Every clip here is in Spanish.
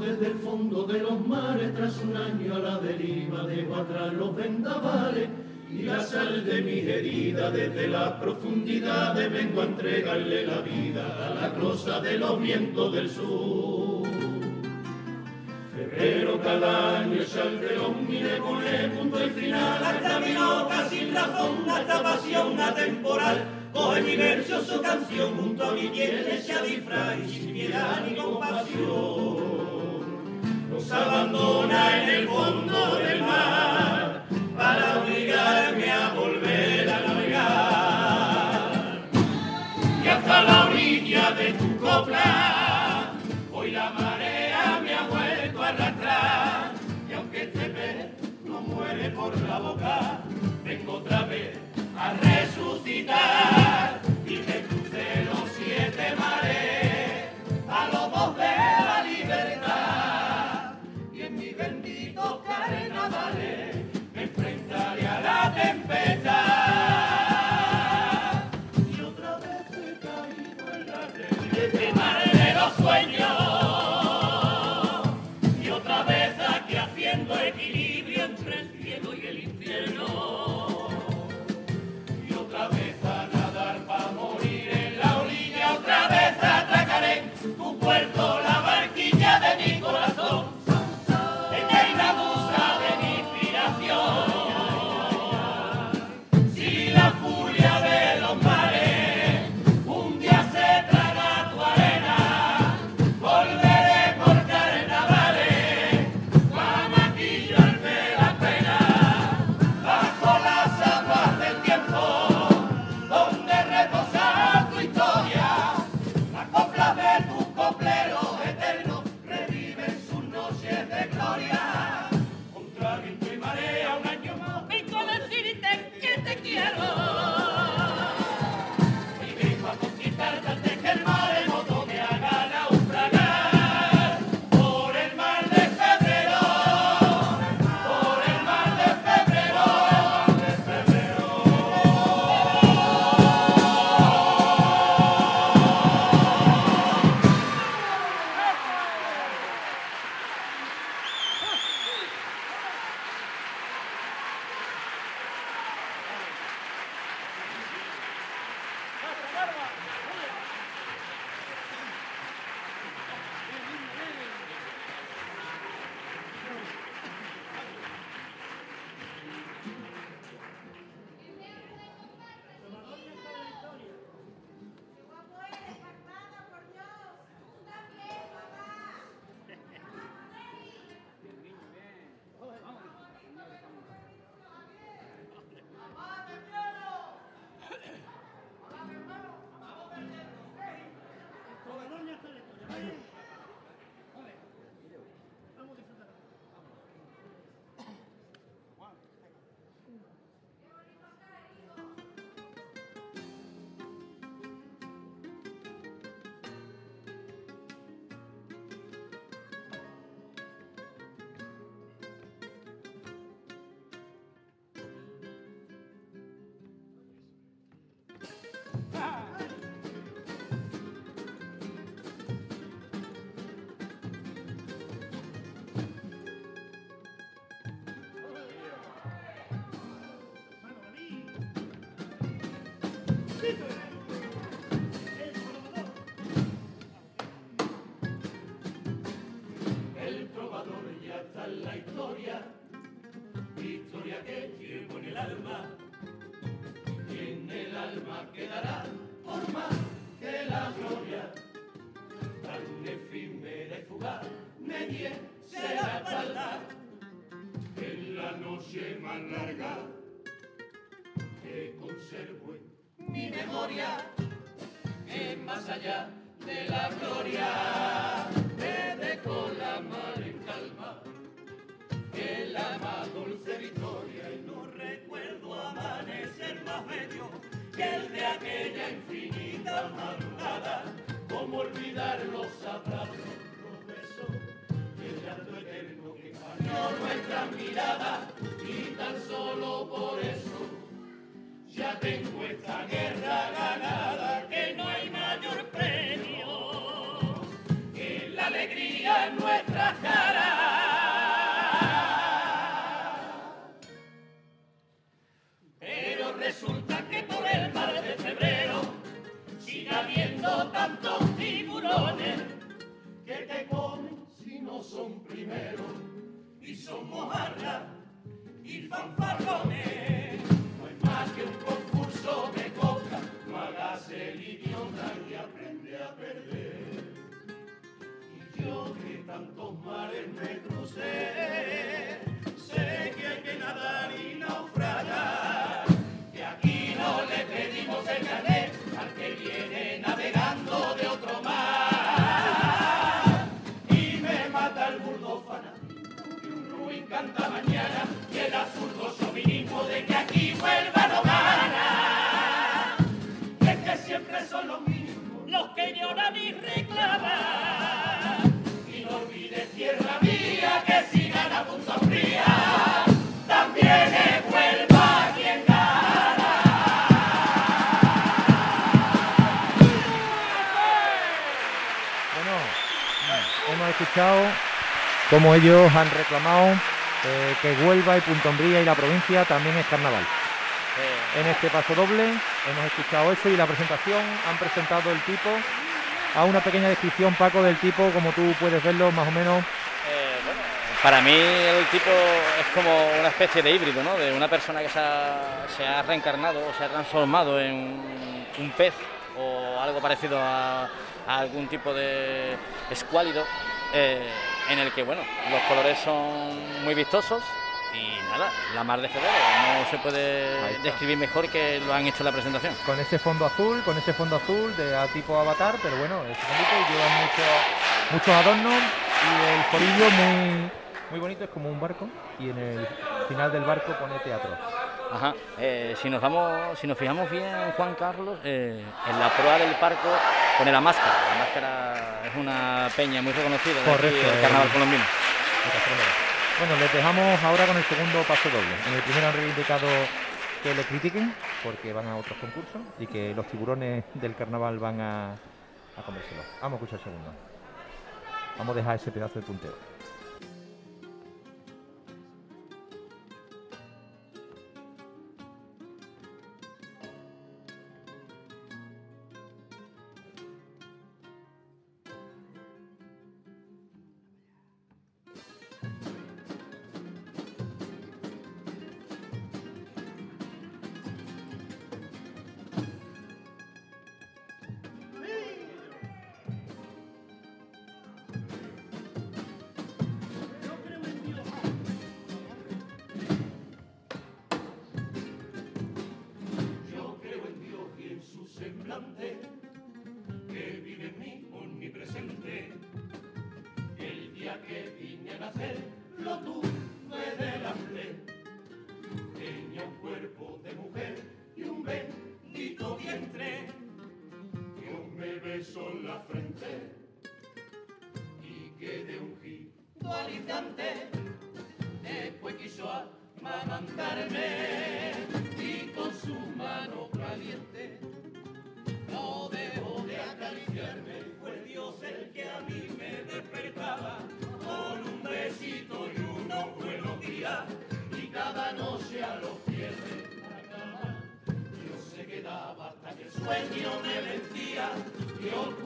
Desde el fondo de los mares tras un año a la deriva, dejo atrás los vendavales y la sal de mis heridas desde las profundidades vengo a entregarle la vida a la cosa de los vientos del sur. Febrero cada año el salteón mire pone punto y final a esta mi loca sin razón, a esta pasión atemporal. Coge mi verso, su canción, junto a mi piel se disfraz y sin piedad ni compasión. Nos abandona en el fondo del mar para obligarme a volver a navegar. Y hasta la orilla de tu copla, hoy la marea me ha vuelto a arrastrar. Y aunque este pez no muere por la boca, vengo otra vez a resucitar El memoria, es más allá de la gloria, me dejó la mar en calma, que la dulce victoria, y no recuerdo amanecer más bello que el de aquella infinita madrugada, como olvidar los abrazos, los besos, el llanto eterno que cambió nuestra mirada, y tan solo por eso ya tengo esta guerra ganada, que no hay mayor premio que la alegría en nuestras caras. Pero resulta que por el mar de febrero sigue habiendo tantos tiburones que te comen si no son primero y son mojarras y fanfarrones. Perder. Y yo que tantos mares me crucé, sé que hay que nadar y naufragar. Que aquí no le pedimos el carnet al que viene navegando de otro mar. Y me mata el burdo fanatismo que un ruin canta mañana y el absurdo chauvinismo de que aquí vuelva escuchado cómo ellos han reclamado eh, que Huelva y Punto Umbría y la provincia también es carnaval. En este paso doble hemos escuchado eso y la presentación han presentado el tipo a una pequeña descripción, Paco, del tipo, como tú puedes verlo más o menos. Eh, para mí el tipo es como una especie de híbrido, ¿no? De una persona que se ha, reencarnado o se ha transformado en un pez o algo parecido a, algún tipo de escuálido, eh, en el que, bueno, los colores son muy vistosos nada, la mar de febrero, no se puede describir mejor que lo han hecho en la presentación. Con ese fondo azul, con ese fondo azul de a tipo avatar, pero bueno, es bonito y llevan mucho- muchos adornos y el corillo muy, muy bonito, es como un barco y en el final del barco pone teatro. Ajá. eh, si nos vamos, si nos fijamos bien, Juan Carlos, eh, en la proa del parco pone la máscara. La máscara es una peña muy reconocida de del eh. carnaval colombiano. Bueno, les dejamos ahora con el segundo paso doble. En el primero han reivindicado que le critiquen porque van a otros concursos y que los tiburones del carnaval van a, a comérselo. Vamos a escuchar el segundo. Vamos a dejar ese pedazo de punteo. y con su mano caliente no dejó de acariciarme. Fue Dios el que a mí me despertaba con un besito y unos buenos días y cada noche a los pies de la cama Dios se quedaba hasta que el sueño me vencía. Dios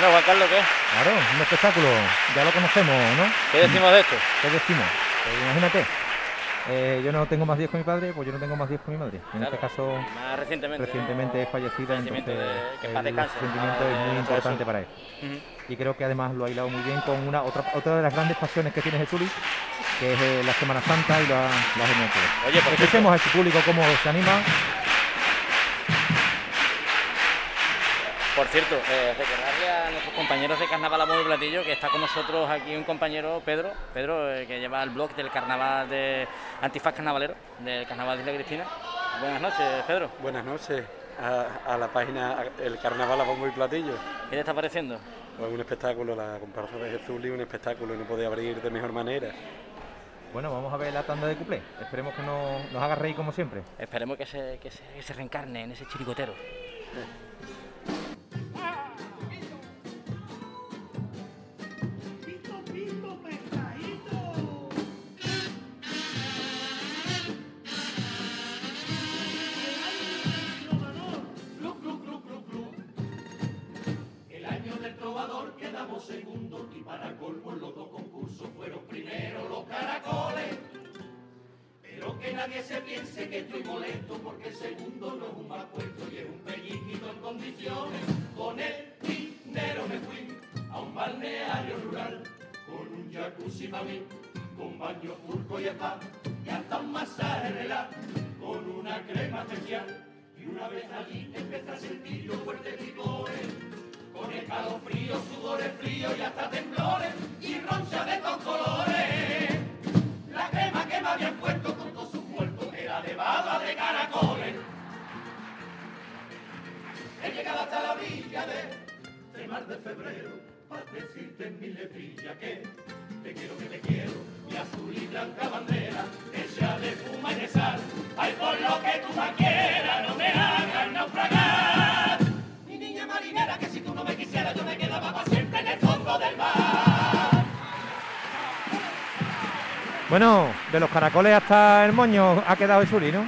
Bueno, Juan Carlos, ¿qué? Claro, un espectáculo, ya lo conocemos, ¿no? ¿Qué decimos de esto? ¿Qué decimos? Pues imagínate, eh, yo no tengo más 10 con mi padre, pues yo no tengo más 10 con mi madre. En Claro. este caso, Más recientemente. recientemente ¿no? fallecida, entonces de- que el sentimiento es muy importante eso. para él. Y creo que además lo ha hilado muy bien con una otra, otra de las grandes pasiones que tiene Jesús, que es eh, la Semana Santa y genial todo. Oye, por Escuchemos a su público cómo se anima. Por cierto, eh, recordarle a nuestros compañeros de Carnaval Amor y Platillo que está con nosotros aquí un compañero, Pedro, Pedro, eh, que lleva el blog del carnaval de Antifaz Carnavalero, del Carnaval de Isla Cristina. Buenas noches, Pedro. Buenas noches a, a la página El Carnaval a Bombo y Platillo. ¿Qué te está pareciendo? Pues un espectáculo, la comparsa de Jesús y un espectáculo, no podía abrir de mejor manera. Bueno, vamos a ver la tanda de cuplé. Esperemos que no- nos haga reír como siempre. Esperemos que se, que se, que se reencarne en ese chiricotero. segundos y para colmo los dos concursos fueron primero los caracoles. Pero que nadie se piense que estoy molesto porque el segundo no es un mal puesto y es un pellizquito en condiciones. Con el dinero me fui a un balneario rural con un jacuzzi para mí, con baño turco y spa y hasta un masaje relaj con una crema especial. Y una vez allí empecé a sentir yo fuertes picores con escalofríos, sudores fríos y hasta temblores y roncha de todos colores. La crema que me habían puesto con todos sus muertos era de baba de caracoles. He llegado hasta la orilla de, de mar de febrero para decirte en mi letrilla que te quiero que te quiero mi azul y blanca bandera hecha de fuma y de sal. Ay, por lo que tú más quieras, no me hagas Bueno, de los caracoles hasta el moño ha quedado Jesús, ¿no?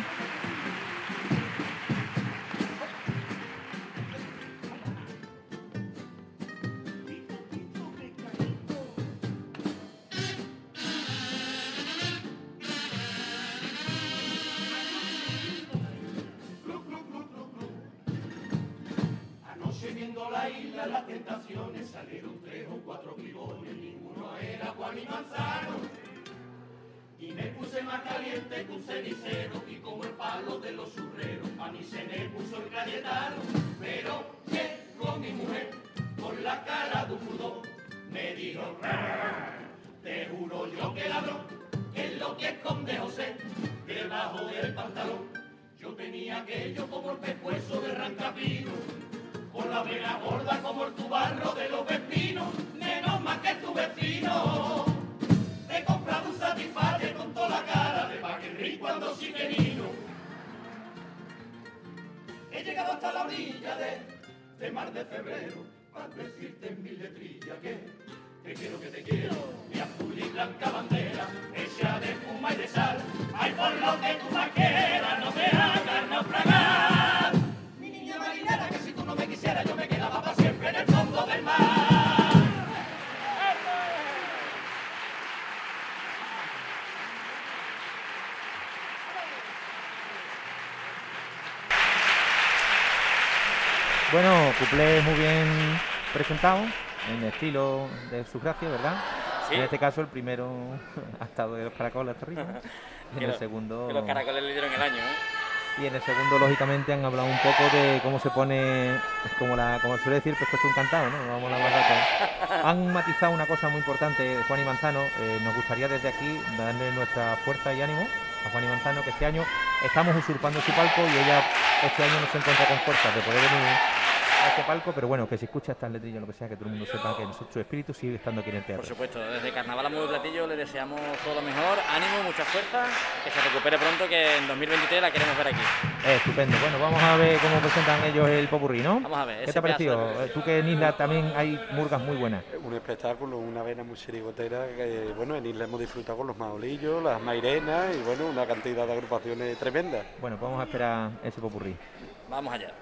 Aquello como el pescuezo de rancapino, con la vena gorda como el tubarro de los pepinos, menos más que tu vecino. He comprado un satisfactor con toda la cara de Paquerri cuando sí que he llegado hasta la orilla de, de mar de febrero, para decirte en mi letrilla que te quiero que te quiero, mi azul y blanca bandera, hecha de espuma y de sal, ay por lo que tú más quieras, no me hagas naufragar. Mi niña marinera, que si tú no me quisieras, yo me quedaba para siempre en el fondo del mar. Bueno, cuplé muy bien presentado, en estilo de su gracia, ¿verdad? Sí. En este caso el primero ha estado de los caracoles. Y en el segundo. Que los caracoles le dieron el año, ¿eh? Y en el segundo, lógicamente, han hablado un poco de cómo se pone, como la, como suele decir, pescuezo encantado, ¿no? Vamos a hablar. Han matizado una cosa muy importante, Juan y Manzano. eh, nos gustaría desde aquí darle nuestra fuerza y ánimo a Juan y Manzano, que este año estamos usurpando su palco y ella este año no se encuentra con fuerzas de poder venir a este palco, pero bueno, que si escucha estas letrillas lo que sea, que todo el mundo sepa que su espíritu sigue estando aquí en el Por teatro. supuesto, desde Carnaval a Muy Platillo le deseamos todo lo mejor, ánimo, mucha fuerza, que se recupere pronto, que en 2023 la queremos ver aquí. Eh, estupendo. Bueno, vamos a ver cómo presentan ellos el popurrí, ¿no? Vamos a ver, ¿Qué te ha parecido? de- Eh, Tú que en Isla también hay murgas muy buenas. Un espectáculo, una vena muy chirigotera que, bueno, en Isla hemos disfrutado con los maolillos, las mairenas y, bueno, una cantidad de agrupaciones tremendas. Bueno, pues vamos a esperar ese popurrí. Vamos allá.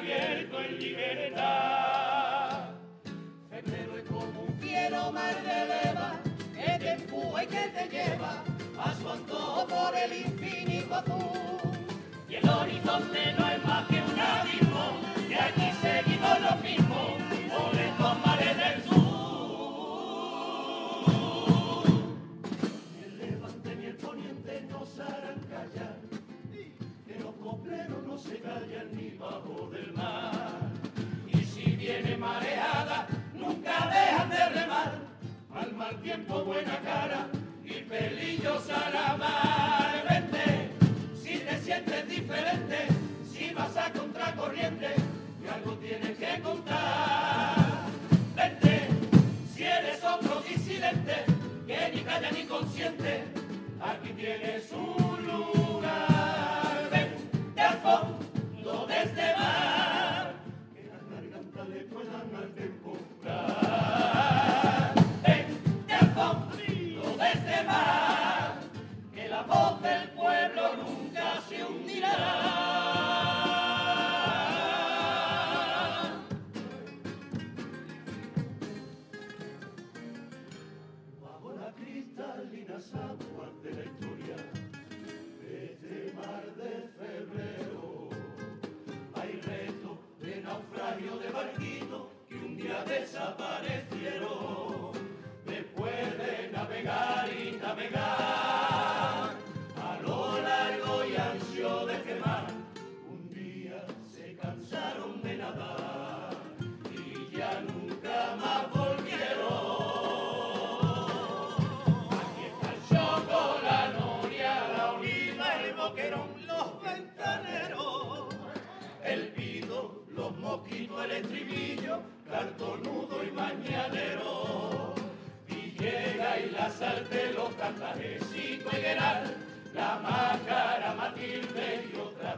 Abierto en libertad. Febrero es como un fiero mar de leva, que te empuja y que te lleva a su antojo por el infinito azul. Y el horizonte no es más que un se callan ni bajo del mar. Y si viene mareada, nunca dejan de remar, al mal tiempo buena cara y pelillos a la mar. Vente, si te sientes diferente, si vas a contracorriente, que algo tienes que contar.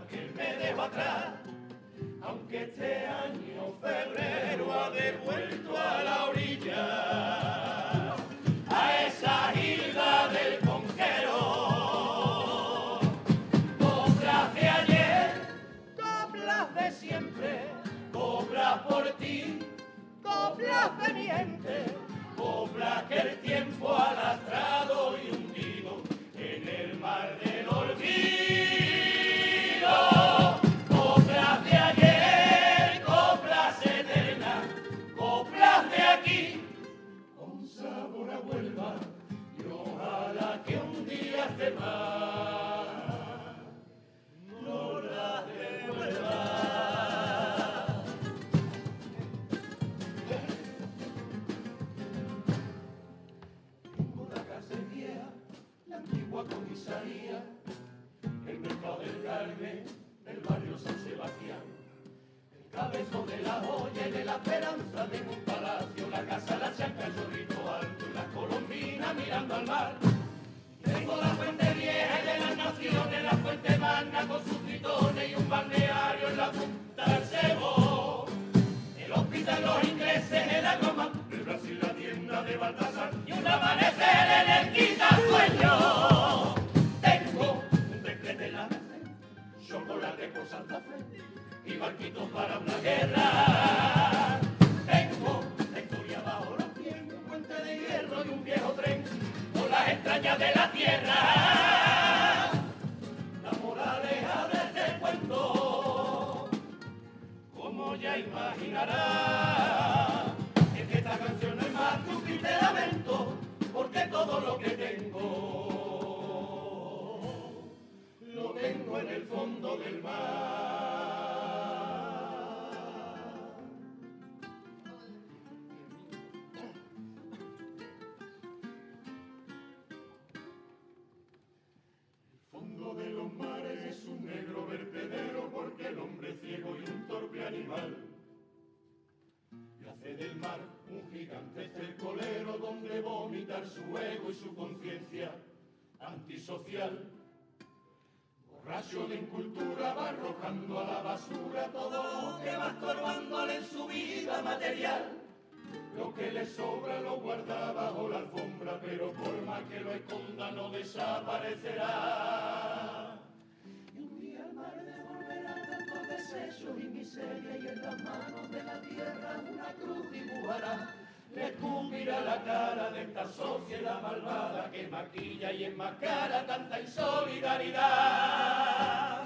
Que me dejo atrás. Aunque este año febrero ha devuelto a la orilla a esa isla del conquero. Coplas de ayer, coplas de siempre, coplas por ti, coplas de miente, coplas que el tiempo ha lastrado la esperanza de un palacio, la casa, la chanca, el zorrito alto y la colombina mirando al mar. Tengo la fuente vieja de las naciones, la fuente magna con sus tritones y un balneario en la punta del cebo. El hospital, los ingleses, el agroma, el Brasil, la tienda de Baltasar y un amanecer en el quita sueño. Tengo un decreto en la chocolate por Santa Fe y barquitos para una guerra. Tengo la historia bajo los pies, un puente de hierro y un viejo tren por las extrañas de la tierra. La moraleja de este cuento, como ya imaginará, es que esta canción no es más que un triste lamento, porque todo lo que tengo lo tengo en el fondo del mar. Y su conciencia antisocial. Borracho de incultura va arrojando a la basura todo lo que va estorbándole en su vida material. Lo que le sobra lo guarda bajo la alfombra, pero por más que lo esconda no desaparecerá. Y un día el mar devolverá tantos desechos y miseria y en las manos de la tierra una cruz dibujará. Escupirá la cara de esta sociedad malvada que maquilla y enmascara tanta insolidaridad.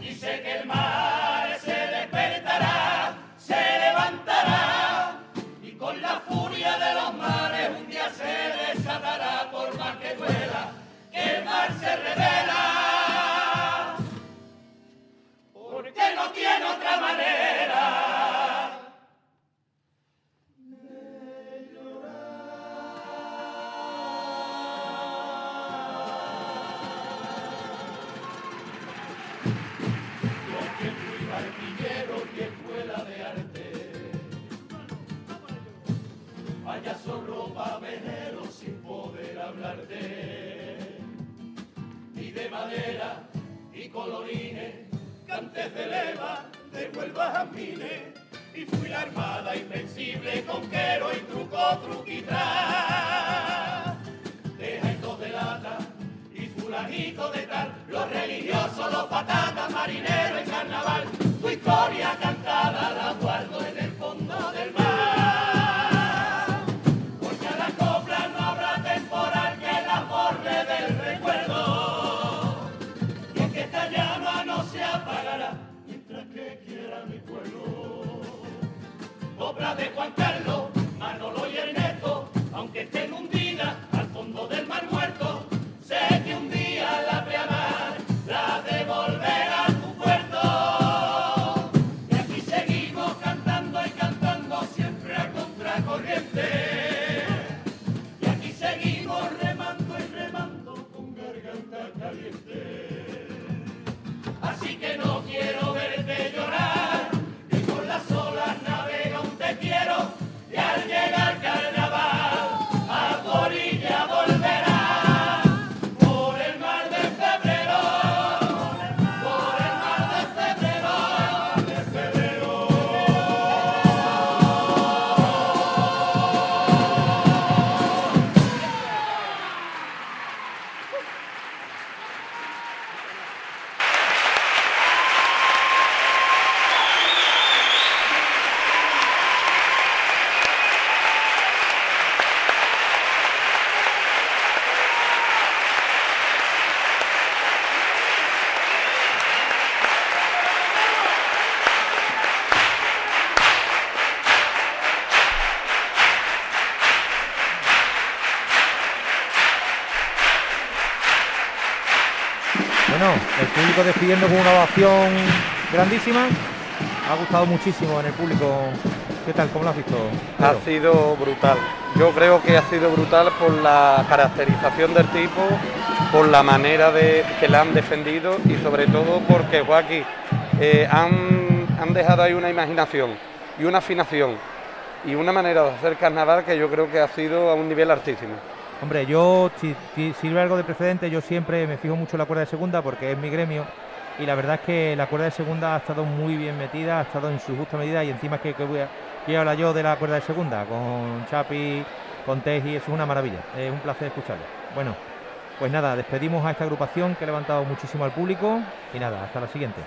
Y sé que el mar se despertará, se levantará y con la furia de los mares un día se desatará por más que duela, que el mar se revela. Porque no tiene otra manera. Colorines, cantes de leva, de Huelva a. Y fui la armada invencible, conquero y truco, truquitrás. De jaitos de lata y fulanito de tal, los religiosos, los patatas, marineros en carnaval, tu historia cantada la guardo en Obra de Juan Carlos, Manolo y Ernesto, aunque estén hundidas al fondo del mar muerto, público despidiendo con una ovación grandísima. Ha gustado muchísimo en el público. ¿Qué tal? ¿Cómo lo has visto? Ha sido brutal. Yo creo que ha sido brutal por la caracterización del tipo, por la manera de que la han defendido y sobre todo porque Joaquín eh, han, han dejado ahí una imaginación y una afinación y una manera de hacer carnaval que yo creo que ha sido a un nivel altísimo. Hombre, yo, si, sirve algo de precedente, yo siempre me fijo mucho en la cuerda de segunda porque es mi gremio y la verdad es que la cuerda de segunda ha estado muy bien metida, ha estado en su justa medida y encima es que, que voy a, hablar yo de la cuerda de segunda con Chapi, con Teji, es una maravilla, es un placer escucharlo. Bueno, pues nada, despedimos a esta agrupación que ha levantado muchísimo al público y nada, hasta la siguiente.